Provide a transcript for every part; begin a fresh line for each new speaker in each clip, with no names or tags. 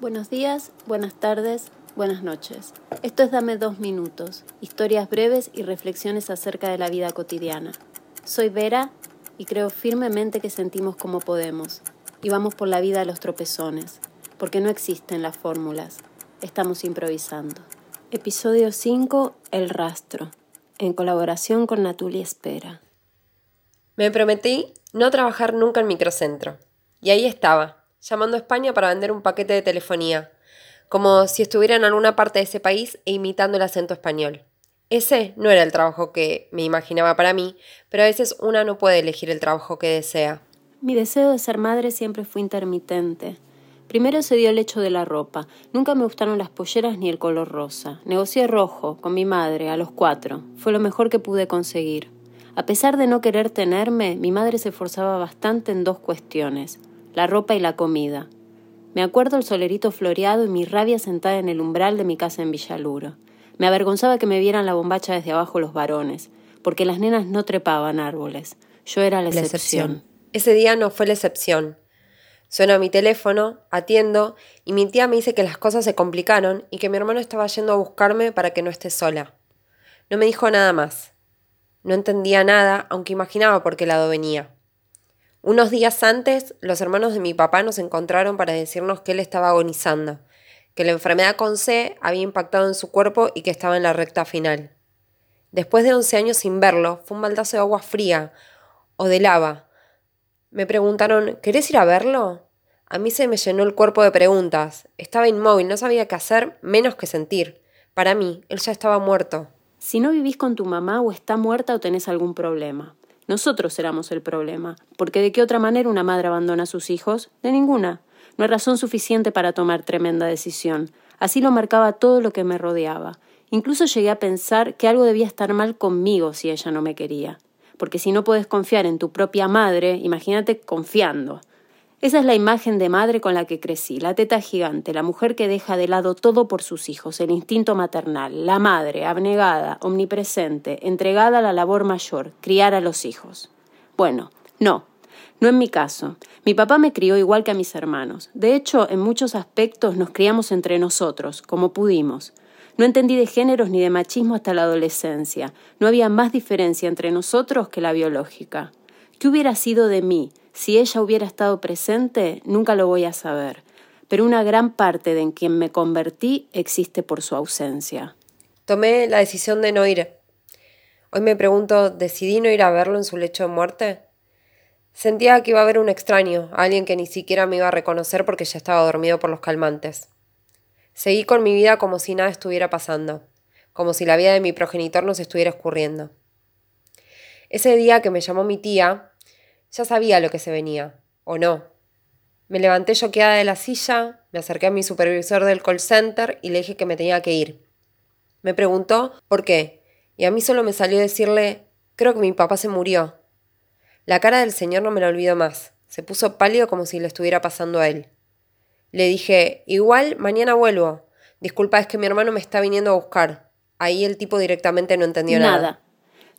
Buenos días, buenas tardes, buenas noches. Esto es Dame dos minutos, historias breves y reflexiones acerca de la vida cotidiana. Soy Vera y creo firmemente que sentimos como podemos y vamos por la vida a los tropezones, porque no existen las fórmulas, estamos improvisando. Episodio 5, El rastro, en colaboración con Natuli Espera.
Me prometí no trabajar nunca en microcentro. Y ahí estaba, llamando a España para vender un paquete de telefonía, como si estuviera en alguna parte de ese país e imitando el acento español. Ese no era el trabajo que me imaginaba para mí, pero a veces una no puede elegir el trabajo que desea.
Mi deseo de ser madre siempre fue intermitente. Primero se dio el hecho de la ropa. Nunca me gustaron las polleras ni el color rosa. Negocié rojo con mi madre a los cuatro. Fue lo mejor que pude conseguir. A pesar de no querer tenerme, mi madre se esforzaba bastante en dos cuestiones la ropa y la comida. Me acuerdo el solerito floreado y mi rabia sentada en el umbral de mi casa en Villaluro. Me avergonzaba que me vieran la bombacha desde abajo los varones, porque las nenas no trepaban árboles. Yo era la excepción.
Ese día no fue la excepción. Suena mi teléfono, atiendo, y mi tía me dice que las cosas se complicaron y que mi hermano estaba yendo a buscarme para que no esté sola. No me dijo nada más. No entendía nada, aunque imaginaba por qué lado venía. Unos días antes, los hermanos de mi papá nos encontraron para decirnos que él estaba agonizando, que la enfermedad con C había impactado en su cuerpo y que estaba en la recta final. Después de 11 años sin verlo, fue un baldazo de agua fría o de lava. Me preguntaron, ¿querés ir a verlo? A mí se me llenó el cuerpo de preguntas. Estaba inmóvil, no sabía qué hacer, menos que sentir. Para mí, él ya estaba muerto.
Si no vivís con tu mamá o está muerta o tenés algún problema. Nosotros éramos el problema, porque de qué otra manera una madre abandona a sus hijos? De ninguna. No hay razón suficiente para tomar tremenda decisión. Así lo marcaba todo lo que me rodeaba. Incluso llegué a pensar que algo debía estar mal conmigo si ella no me quería. Porque si no puedes confiar en tu propia madre, imagínate confiando. Esa es la imagen de madre con la que crecí, la teta gigante, la mujer que deja de lado todo por sus hijos, el instinto maternal, la madre, abnegada, omnipresente, entregada a la labor mayor, criar a los hijos. Bueno, no, no en mi caso. Mi papá me crió igual que a mis hermanos. De hecho, en muchos aspectos nos criamos entre nosotros, como pudimos. No entendí de géneros ni de machismo hasta la adolescencia. No había más diferencia entre nosotros que la biológica. ¿Qué hubiera sido de mí si ella hubiera estado presente, nunca lo voy a saber, pero una gran parte de en quien me convertí existe por su ausencia.
Tomé la decisión de no ir. Hoy me pregunto, ¿decidí no ir a verlo en su lecho de muerte? Sentía que iba a haber un extraño, alguien que ni siquiera me iba a reconocer porque ya estaba dormido por los calmantes. Seguí con mi vida como si nada estuviera pasando, como si la vida de mi progenitor no se estuviera escurriendo. Ese día que me llamó mi tía, ya sabía lo que se venía, o no. Me levanté choqueada de la silla, me acerqué a mi supervisor del call center y le dije que me tenía que ir. Me preguntó por qué, y a mí solo me salió decirle, creo que mi papá se murió. La cara del señor no me la olvido más, se puso pálido como si le estuviera pasando a él. Le dije, igual, mañana vuelvo. Disculpa, es que mi hermano me está viniendo a buscar. Ahí el tipo directamente no entendió nada.
Nada.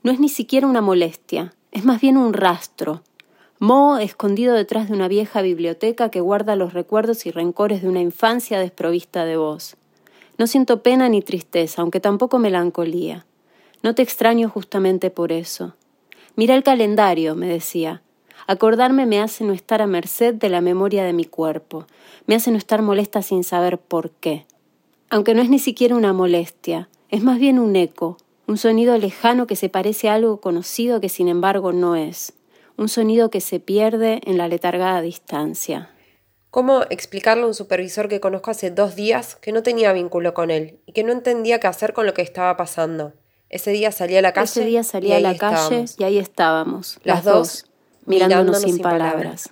No es ni siquiera una molestia, es más bien un rastro, Mo, escondido detrás de una vieja biblioteca que guarda los recuerdos y rencores de una infancia desprovista de voz. No siento pena ni tristeza, aunque tampoco melancolía. No te extraño justamente por eso. Mira el calendario, me decía. Acordarme me hace no estar a merced de la memoria de mi cuerpo, me hace no estar molesta sin saber por qué. Aunque no es ni siquiera una molestia, es más bien un eco, un sonido lejano que se parece a algo conocido que sin embargo no es un sonido que se pierde en la letargada distancia.
¿Cómo explicarle a un supervisor que conozco hace dos días que no tenía vínculo con él y que no entendía qué hacer con lo que estaba pasando? Ese día salí a la calle.
Ese día salí a la calle y ahí estábamos, las, dos, mirándonos, sin palabras.